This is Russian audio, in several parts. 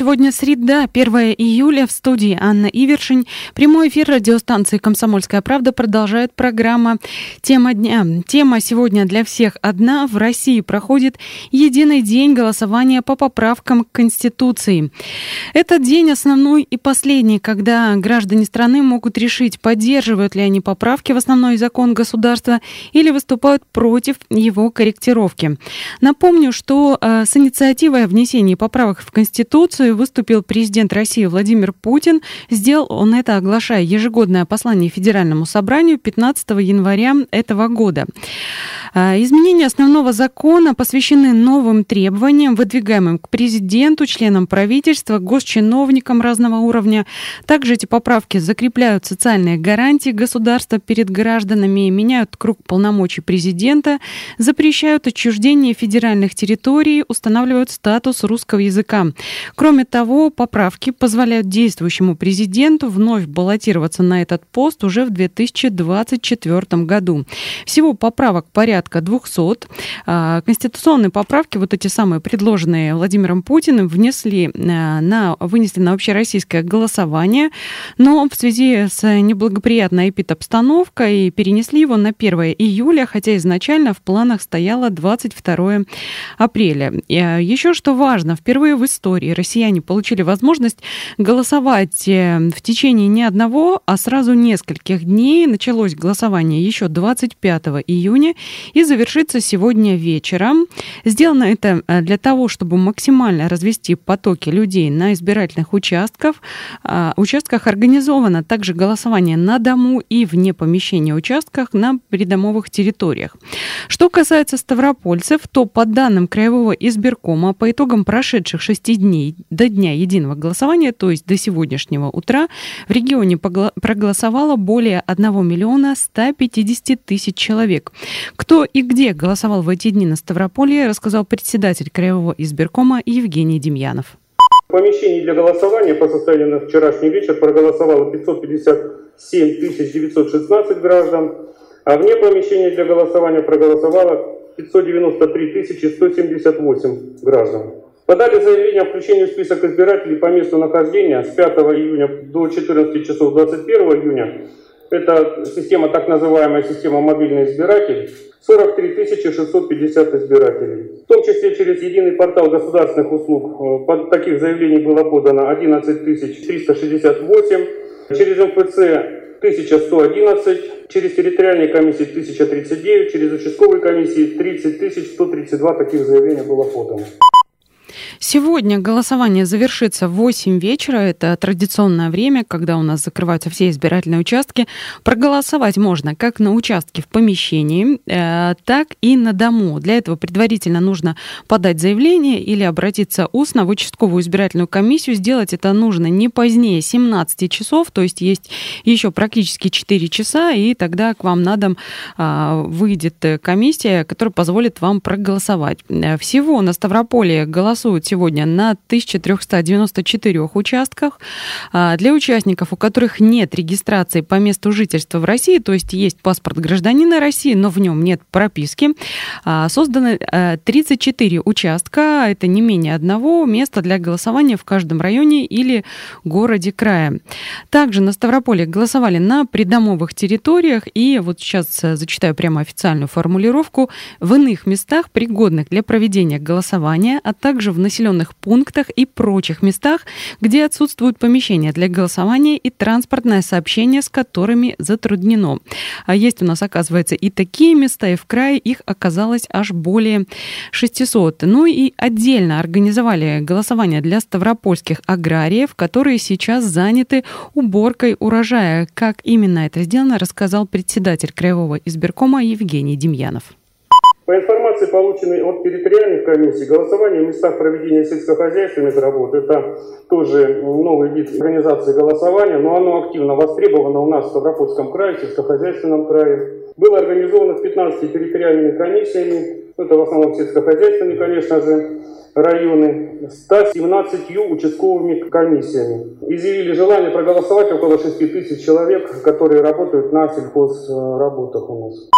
Сегодня среда, 1 июля. В студии Анна Ивершин. Прямой эфир радиостанции «Комсомольская правда» продолжает программа «Тема дня». Тема сегодня для всех одна. В России проходит единый день голосования по поправкам к Конституции. Этот день основной и последний, когда граждане страны могут решить, поддерживают ли они поправки в основной закон государства или выступают против его корректировки. Напомню, что э, с инициативой о внесении поправок в Конституцию выступил президент России Владимир Путин. Сделал он это, оглашая ежегодное послание Федеральному собранию 15 января этого года. А, изменения основного закона посвящены новым требованиям, выдвигаемым к президенту, членам правительства, госчиновникам разного уровня. Также эти поправки закрепляют социальные гарантии государства перед гражданами, меняют круг полномочий президента, запрещают отчуждение федеральных территорий, устанавливают статус русского языка. Кроме того, поправки позволяют действующему президенту вновь баллотироваться на этот пост уже в 2024 году. Всего поправок порядка порядка 200. А, конституционные поправки, вот эти самые предложенные Владимиром Путиным, внесли э, на, вынесли на общероссийское голосование, но в связи с неблагоприятной эпидобстановкой перенесли его на 1 июля, хотя изначально в планах стояло 22 апреля. А, еще что важно, впервые в истории россияне получили возможность голосовать э, в течение не одного, а сразу нескольких дней. Началось голосование еще 25 июня и завершится сегодня вечером. Сделано это э, для того, чтобы максимально развести потоки людей на избирательных участках. Участках организовано также голосование на дому и вне помещения участках на придомовых территориях. Что касается ставропольцев, то по данным Краевого избиркома, по итогам прошедших шести дней до дня единого голосования, то есть до сегодняшнего утра, в регионе проголосовало более 1 миллиона 150 тысяч человек. Кто и где голосовал в эти дни на Ставрополье, рассказал председатель Краевого избиркома Евгений Демьянов. В помещении для голосования по состоянию на вчерашний вечер проголосовало 557 916 граждан, а вне помещения для голосования проголосовало 593 178 граждан. Подали заявление о включении в список избирателей по месту нахождения с 5 июня до 14 часов 21 июня. Это система, так называемая система мобильный избиратель. 43 650 избирателей. В том числе через единый портал государственных услуг э, под таких заявлений было подано 11 368, через МФЦ 1111, через территориальные комиссии 1039, через участковые комиссии 30 132 таких заявления было подано. Сегодня голосование завершится в 8 вечера. Это традиционное время, когда у нас закрываются все избирательные участки. Проголосовать можно как на участке в помещении, э, так и на дому. Для этого предварительно нужно подать заявление или обратиться устно в участковую избирательную комиссию. Сделать это нужно не позднее 17 часов, то есть есть еще практически 4 часа, и тогда к вам на дом э, выйдет комиссия, которая позволит вам проголосовать. Э, всего на Ставрополе голосуют сегодня на 1394 участках. А, для участников, у которых нет регистрации по месту жительства в России, то есть есть паспорт гражданина России, но в нем нет прописки, а, созданы 34 э, участка, это не менее одного места для голосования в каждом районе или городе края. Также на Ставрополе голосовали на придомовых территориях, и вот сейчас э, зачитаю прямо официальную формулировку, в иных местах, пригодных для проведения голосования, а также в населенных пунктах и прочих местах, где отсутствуют помещения для голосования и транспортное сообщение, с которыми затруднено. А есть у нас, оказывается, и такие места, и в крае их оказалось аж более 600. Ну и отдельно организовали голосование для ставропольских аграриев, которые сейчас заняты уборкой урожая. Как именно это сделано, рассказал председатель Краевого избиркома Евгений Демьянов. По информации, полученной от территориальных комиссий, голосование в местах проведения сельскохозяйственных работ – это тоже новый вид организации голосования, но оно активно востребовано у нас в Ставропольском крае, в сельскохозяйственном крае. Было организовано с 15 территориальными комиссиями, это в основном сельскохозяйственные, конечно же, районы, 117 участковыми комиссиями. Изъявили желание проголосовать около 6 тысяч человек, которые работают на сельхозработах у нас.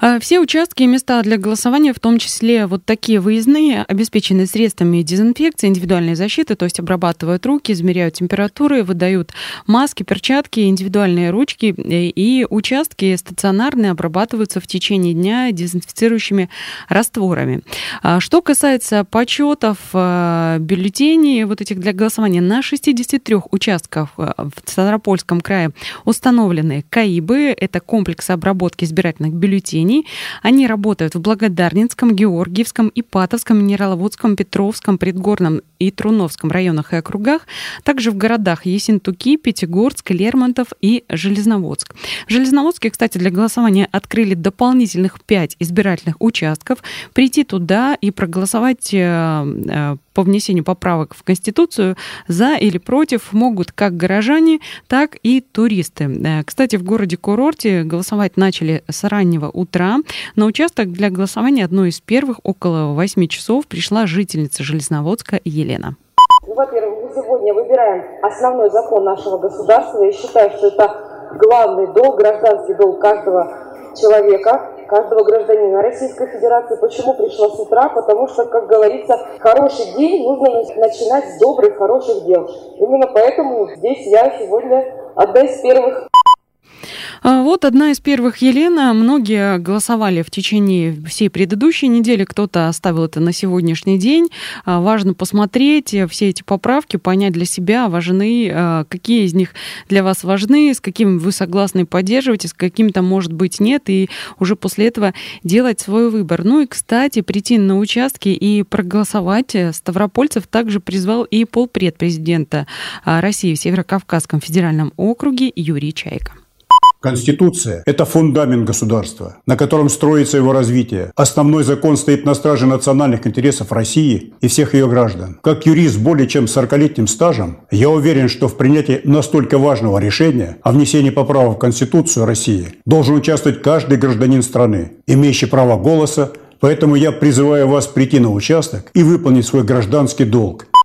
А все участки и места для голосования, в том числе вот такие выездные, обеспечены средствами дезинфекции, индивидуальной защиты, то есть обрабатывают руки, измеряют температуры, выдают маски, перчатки, индивидуальные ручки, и участки стационарные обрабатываются в течение дня дезинфицирующими растворами. А что касается почетов а, бюллетеней вот этих для голосования, на 63 участках в Ставропольском крае установлены КАИБы, это комплекс обработки избирательных бюллетеней. Они работают в Благодарнинском, Георгиевском, Ипатовском, Минераловодском, Петровском, Предгорном и Труновском районах и округах, также в городах Есентуки, Пятигорск, Лермонтов и Железноводск. В Железноводске, кстати, для голосования открыли дополнительных пять избирательных участков. Прийти туда и проголосовать э, э, по внесению поправок в Конституцию за или против могут как горожане, так и туристы. Э, кстати, в городе-курорте голосовать начали с раннего утра. На участок для голосования одной из первых около 8 часов пришла жительница Железноводска Елена. Ну, во-первых, мы сегодня выбираем основной закон нашего государства. Я считаю, что это главный долг, гражданский долг каждого человека, каждого гражданина Российской Федерации. Почему пришла с утра? Потому что, как говорится, хороший день нужно начинать с добрых, хороших дел. Именно поэтому здесь я сегодня одна из первых вот одна из первых Елена. Многие голосовали в течение всей предыдущей недели. Кто-то оставил это на сегодняшний день. А, важно посмотреть все эти поправки, понять для себя, важны, а, какие из них для вас важны, с какими вы согласны поддерживать, с каким-то, может быть, нет, и уже после этого делать свой выбор. Ну и, кстати, прийти на участки и проголосовать Ставропольцев также призвал и полпред президента России в Северо-Кавказском федеральном округе Юрий Чайка. Конституция – это фундамент государства, на котором строится его развитие. Основной закон стоит на страже национальных интересов России и всех ее граждан. Как юрист более чем 40-летним стажем, я уверен, что в принятии настолько важного решения о внесении поправок в Конституцию России должен участвовать каждый гражданин страны, имеющий право голоса, Поэтому я призываю вас прийти на участок и выполнить свой гражданский долг –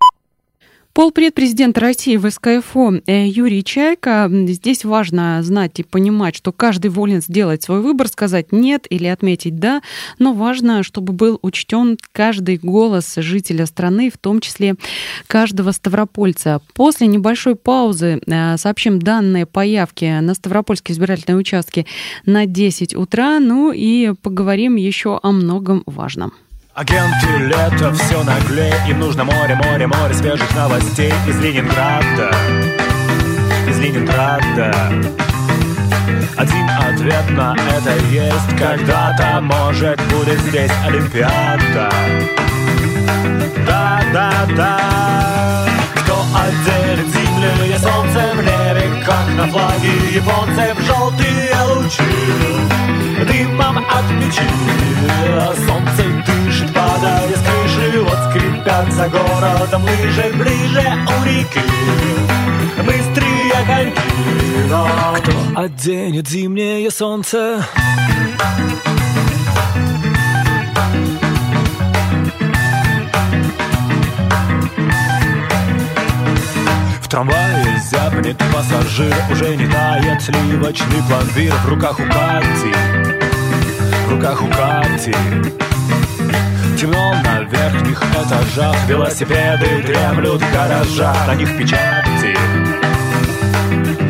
Полпред президента России в СКФО э, Юрий Чайка. Здесь важно знать и понимать, что каждый волен сделать свой выбор, сказать нет или отметить да, но важно, чтобы был учтен каждый голос жителя страны, в том числе каждого ставропольца. После небольшой паузы э, сообщим данные по явке на Ставропольские избирательные участки на 10 утра, ну и поговорим еще о многом важном. Агенты лето все наглее Им нужно море, море, море свежих новостей Из Ленинграда. Из Ленинграда. Один ответ на это есть. Когда-то, может, будет здесь Олимпиада. Да, да, да. Кто отделит землю и солнце в флаге японцев желтые лучи. Дымом от мечи Солнце дышит, падая с крыши. Вот скрипят за городом лыжи Ближе у реки. Быстрые коньки Но кто оденет зимнее солнце? Трамвае зябнет пассажир Уже не тает сливочный пломбир. В руках у Кати В руках у Кати. Темно на верхних этажах Велосипеды дремлют в гаражах. На них печати.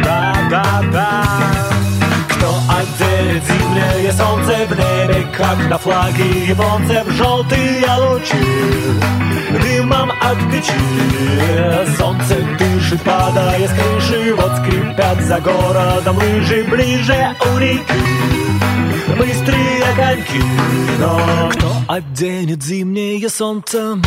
Да, да, да Отделит зимнее солнце в небе Как на флаге японцев желтые лучи. Дымом от печи. Солнце дышит, падая с крыши Вот скрипят за городом лыжи Ближе у реки. Быстрые коньки Но кто оденет зимнее солнце?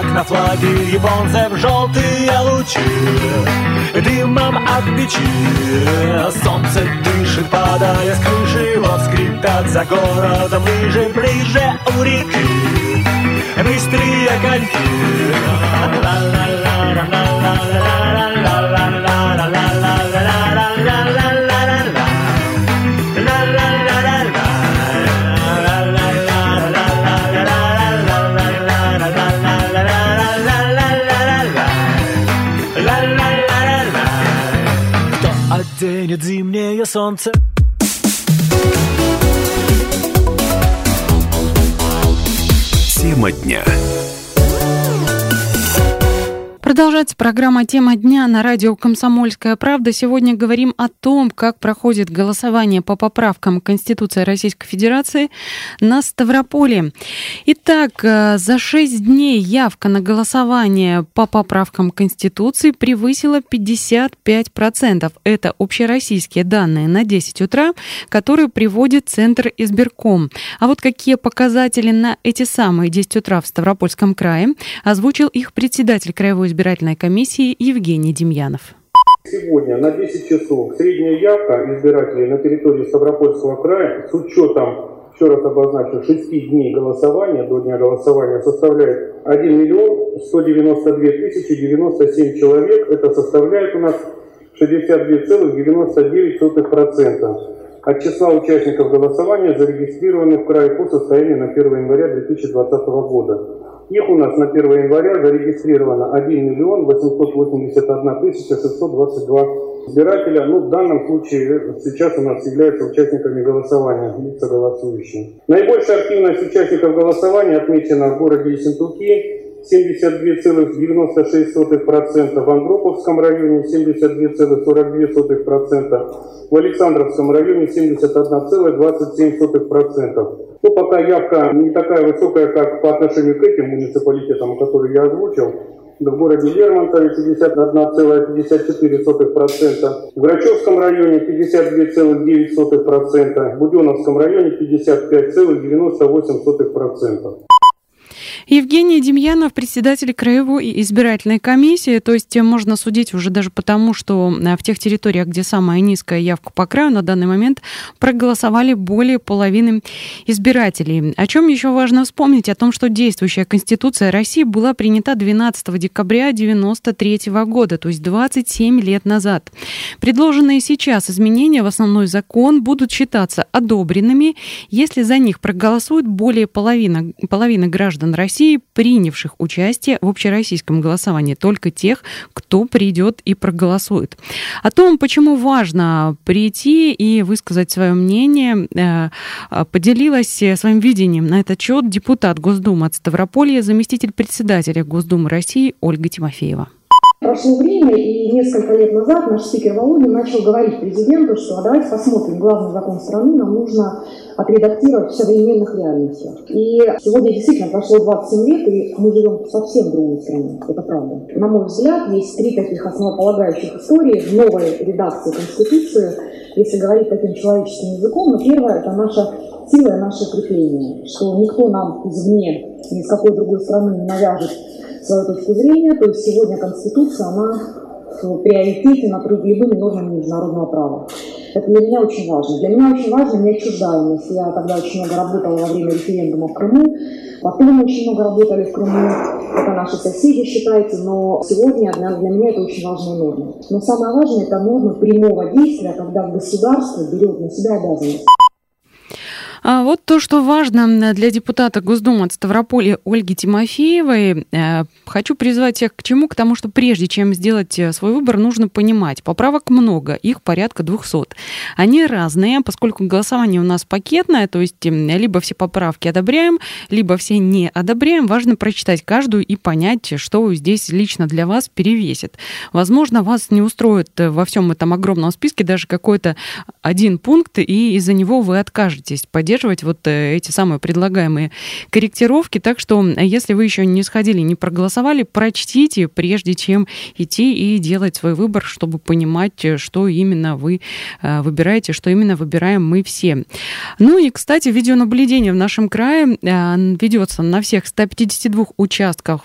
Как на флаге японцев желтые лучи. Дымом от печи солнце дышит, падая с крыши, вот скрипят за городом лыжи, ближе у реки. Быстрые коньки. оденет зимнее солнце. Тема дня. Продолжается программа «Тема дня» на радио «Комсомольская правда». Сегодня говорим о том, как проходит голосование по поправкам Конституции Российской Федерации на Ставрополе. Итак, э, за шесть дней явка на голосование по поправкам Конституции превысила 55%. Это общероссийские данные на 10 утра, которые приводит Центр избирком. А вот какие показатели на эти самые 10 утра в Ставропольском крае озвучил их председатель Краевой избирательной избирательной комиссии Евгений Демьянов. Сегодня на 10 часов средняя явка избирателей на территории Ставропольского края с учетом, еще раз обозначу, 6 дней голосования до дня голосования составляет 1 миллион 192 тысячи 97 человек. Это составляет у нас 62,99%. От числа участников голосования зарегистрированных в крае по состоянию на 1 января 2020 года. Их у нас на 1 января зарегистрировано 1 миллион 881 тысяча 622 избирателя. Ну, в данном случае сейчас у нас являются участниками голосования, лица голосующие. Наибольшая активность участников голосования отмечена в городе Ессентуки, 72,96%, в Андроповском районе 72,42%, в Александровском районе 71,27%. Ну, пока явка не такая высокая, как по отношению к этим муниципалитетам, которые я озвучил. В городе Лермонтове 51,54%, в Грачевском районе 52,9%, в Буденовском районе 55,98%. Евгений Демьянов, председатель Краевой избирательной комиссии. То есть э, можно судить уже даже потому, что э, в тех территориях, где самая низкая явка по краю, на данный момент проголосовали более половины избирателей. О чем еще важно вспомнить? О том, что действующая Конституция России была принята 12 декабря 1993 года, то есть 27 лет назад. Предложенные сейчас изменения в основной закон будут считаться одобренными, если за них проголосуют более половины, половины граждан России России, принявших участие в общероссийском голосовании, только тех, кто придет и проголосует. О том, почему важно прийти и высказать свое мнение, э, поделилась своим видением на этот счет депутат Госдумы от Ставрополья, заместитель председателя Госдумы России Ольга Тимофеева. Прошло время, и несколько лет назад наш спикер Володин начал говорить президенту, что а давайте посмотрим, главный закон страны нам нужно отредактировать в современных реальностях. И сегодня действительно прошло 27 лет, и мы живем в совсем другой стране, это правда. На мой взгляд, есть три таких основополагающих истории в новой редакции Конституции, если говорить таким человеческим языком. Но первое – это наша сила и наше крепление, что никто нам извне, ни из какой другой страны не навяжет свою точку зрения. То есть сегодня Конституция, она в приоритете над любыми нормами международного права. Это для меня очень важно. Для меня очень важно неотчуждаемость. Я тогда очень много работала во время референдума в Крыму. Потом очень много работали в Крыму. Это наши соседи, считайте. Но сегодня для, для меня это очень важная норма. Но самое важное – это норма прямого действия, когда государство берет на себя обязанность. А вот то, что важно для депутата Госдумы от Ставрополья Ольги Тимофеевой, э, хочу призвать всех к чему? К тому, что прежде чем сделать э, свой выбор, нужно понимать, поправок много, их порядка 200. Они разные, поскольку голосование у нас пакетное, то есть либо все поправки одобряем, либо все не одобряем. Важно прочитать каждую и понять, что здесь лично для вас перевесит. Возможно, вас не устроит э, во всем этом огромном списке даже какой-то один пункт, и из-за него вы откажетесь. Поддерживать вот э, эти самые предлагаемые корректировки. Так что, если вы еще не сходили, не проголосовали, прочтите, прежде чем идти и делать свой выбор, чтобы понимать, что именно вы выбираете, что именно выбираем мы все. Ну и, кстати, видеонаблюдение в нашем крае ведется на всех 152 участках,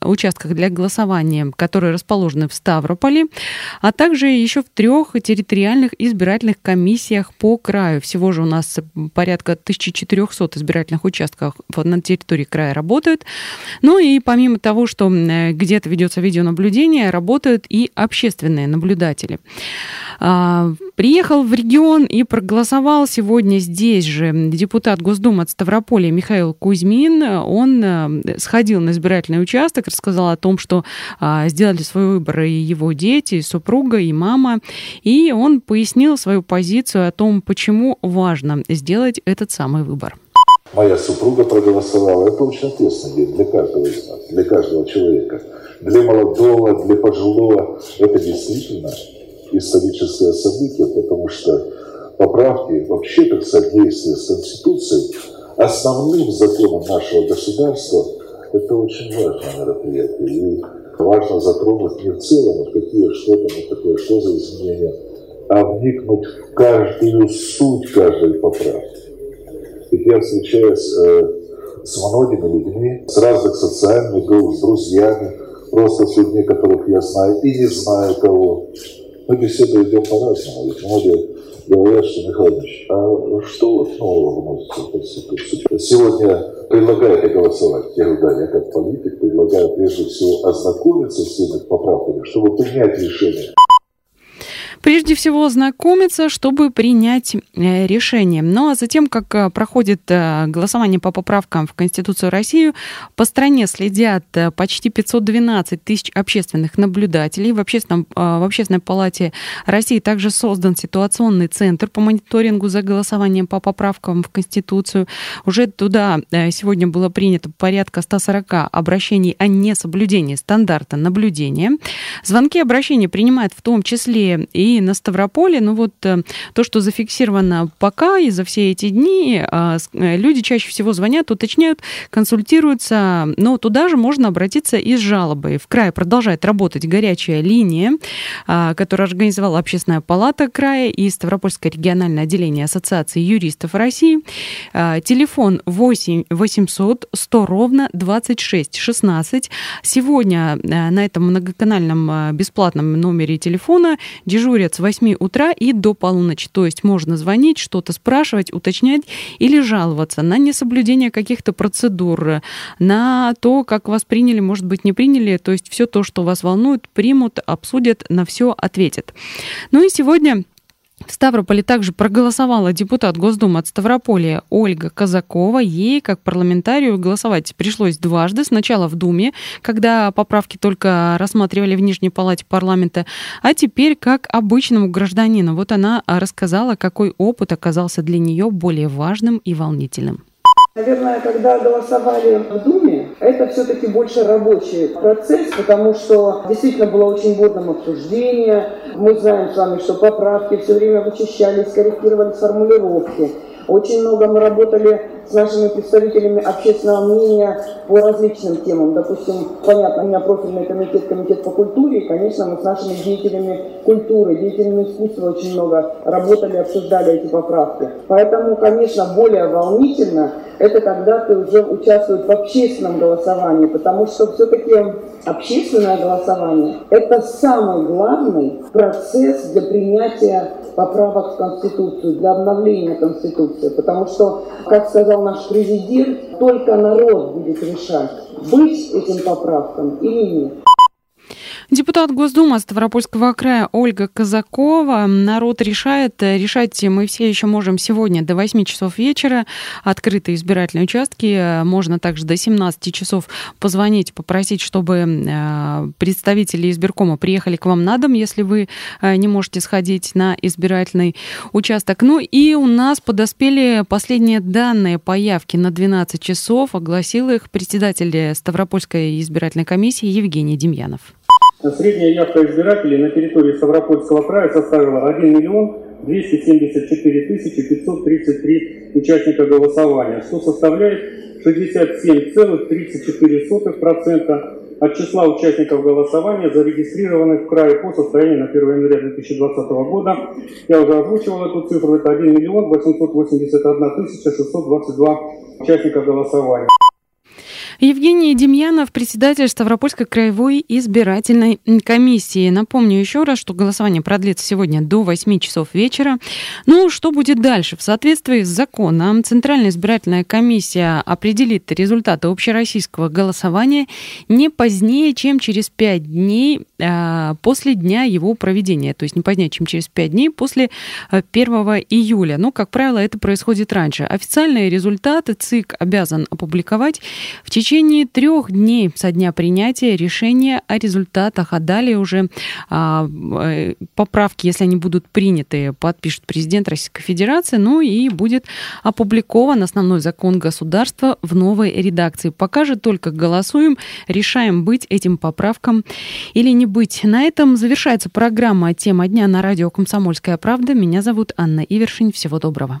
участках для голосования, которые расположены в Ставрополе, а также еще в трех территориальных избирательных комиссиях по краю. Всего же у нас порядка 1400 избирательных участков на территории края работают. Ну и помимо того, что где-то ведется видеонаблюдение, работают и общественные наблюдатели. А, приехал в регион и проголосовал сегодня здесь же депутат Госдумы от Ставрополя Михаил Кузьмин. Он э, сходил на избирательный участок, рассказал о том, что а, сделали свой выбор и его дети, и супруга, и мама. И он пояснил свою позицию о том, почему важно сделать этот самый выбор. Моя супруга проголосовала. Это очень ответственный день для каждого из нас, для каждого человека. Для молодого, для пожилого. Это действительно историческое событие, потому что поправки, вообще, так сказать, действия с Конституцией, основным законом нашего государства, это очень важное мероприятие. И важно затронуть не в целом, а какие, что там такое, что за изменения, а вникнуть в каждую суть каждой поправки. И я встречаюсь э, с многими людьми, с разных социальных групп, с друзьями, просто с людьми, которых я знаю и не знаю кого. Мы беседу идем по-разному. Ведь многие говорят, что Михайлович, а что вот нового вносится в Конституцию? Сегодня предлагаете голосовать. Я говорю, да, я как политик предлагаю прежде всего ознакомиться с теми поправками, чтобы принять решение. Прежде всего знакомиться, чтобы принять э, решение. Ну а затем, как э, проходит э, голосование по поправкам в Конституцию России, по стране следят почти 512 тысяч общественных наблюдателей. В, общественном, в Общественной палате России также создан ситуационный центр по мониторингу за голосованием по поправкам в Конституцию. Уже туда сегодня было принято порядка 140 обращений о несоблюдении стандарта наблюдения. Звонки обращения принимают в том числе и на Ставрополе, ну вот э, то, что зафиксировано пока и за все эти дни, а, э, люди чаще всего звонят, уточняют, консультируются, но туда же можно обратиться и с жалобой. В крае продолжает работать горячая линия, а, которую организовала Общественная палата края и Ставропольское региональное отделение Ассоциации юристов России. А, телефон 8 800 100 ровно 26 16. Сегодня э, на этом многоканальном бесплатном номере телефона дежурит дежурят с 8 утра и до полуночи. То есть можно звонить, что-то спрашивать, уточнять или жаловаться на несоблюдение каких-то процедур, на то, как вас приняли, может быть, не приняли. То есть все то, что вас волнует, примут, обсудят, на все ответят. Ну и сегодня в Ставрополе также проголосовала депутат Госдумы от Ставрополя Ольга Казакова. Ей, как парламентарию, голосовать пришлось дважды. Сначала в Думе, когда поправки только рассматривали в Нижней Палате парламента, а теперь как обычному гражданину. Вот она рассказала, какой опыт оказался для нее более важным и волнительным. Наверное, когда голосовали в Думе, это все-таки больше рабочий процесс, потому что действительно было очень модным обсуждение. Мы знаем с вами, что поправки все время вычищались, корректировались формулировки. Очень много мы работали с нашими представителями общественного мнения по различным темам. Допустим, понятно, у меня профильный комитет, комитет по культуре, и, конечно, мы с нашими деятелями культуры, деятелями искусства очень много работали, обсуждали эти поправки. Поэтому, конечно, более волнительно это когда ты уже участвуешь в общественном голосовании, потому что все-таки общественное голосование – это самый главный процесс для принятия поправок в Конституцию, для обновления Конституции. Потому что, как сказал наш президент, только народ будет решать, быть этим поправкам или нет. Депутат Госдумы Ставропольского края Ольга Казакова. Народ решает. Решать мы все еще можем сегодня до 8 часов вечера. Открытые избирательные участки. Можно также до 17 часов позвонить, попросить, чтобы э, представители избиркома приехали к вам на дом, если вы э, не можете сходить на избирательный участок. Ну и у нас подоспели последние данные по явке на 12 часов. Огласил их председатель Ставропольской избирательной комиссии Евгений Демьянов. Средняя явка избирателей на территории Ставропольского края составила 1 миллион 274 тысячи 533 участников голосования, что составляет 67,34% от числа участников голосования, зарегистрированных в крае по состоянию на 1 января 2020 года. Я уже озвучивал эту цифру, это 1 миллион 881 тысяча 622 участника голосования. Евгений Демьянов, председатель Ставропольской краевой избирательной комиссии. Напомню еще раз, что голосование продлится сегодня до 8 часов вечера. Ну, что будет дальше? В соответствии с законом Центральная избирательная комиссия определит результаты общероссийского голосования не позднее, чем через 5 дней а, после дня его проведения. То есть не позднее, чем через 5 дней после 1 а, июля. Но, как правило, это происходит раньше. Официальные результаты ЦИК обязан опубликовать в течение течение трех дней со дня принятия решения о результатах, а далее уже а, э, поправки, если они будут приняты, подпишет президент Российской Федерации, ну и будет опубликован основной закон государства в новой редакции. Пока же только голосуем, решаем быть этим поправкам или не быть. На этом завершается программа «Тема дня» на радио «Комсомольская правда». Меня зовут Анна Ивершин. Всего доброго.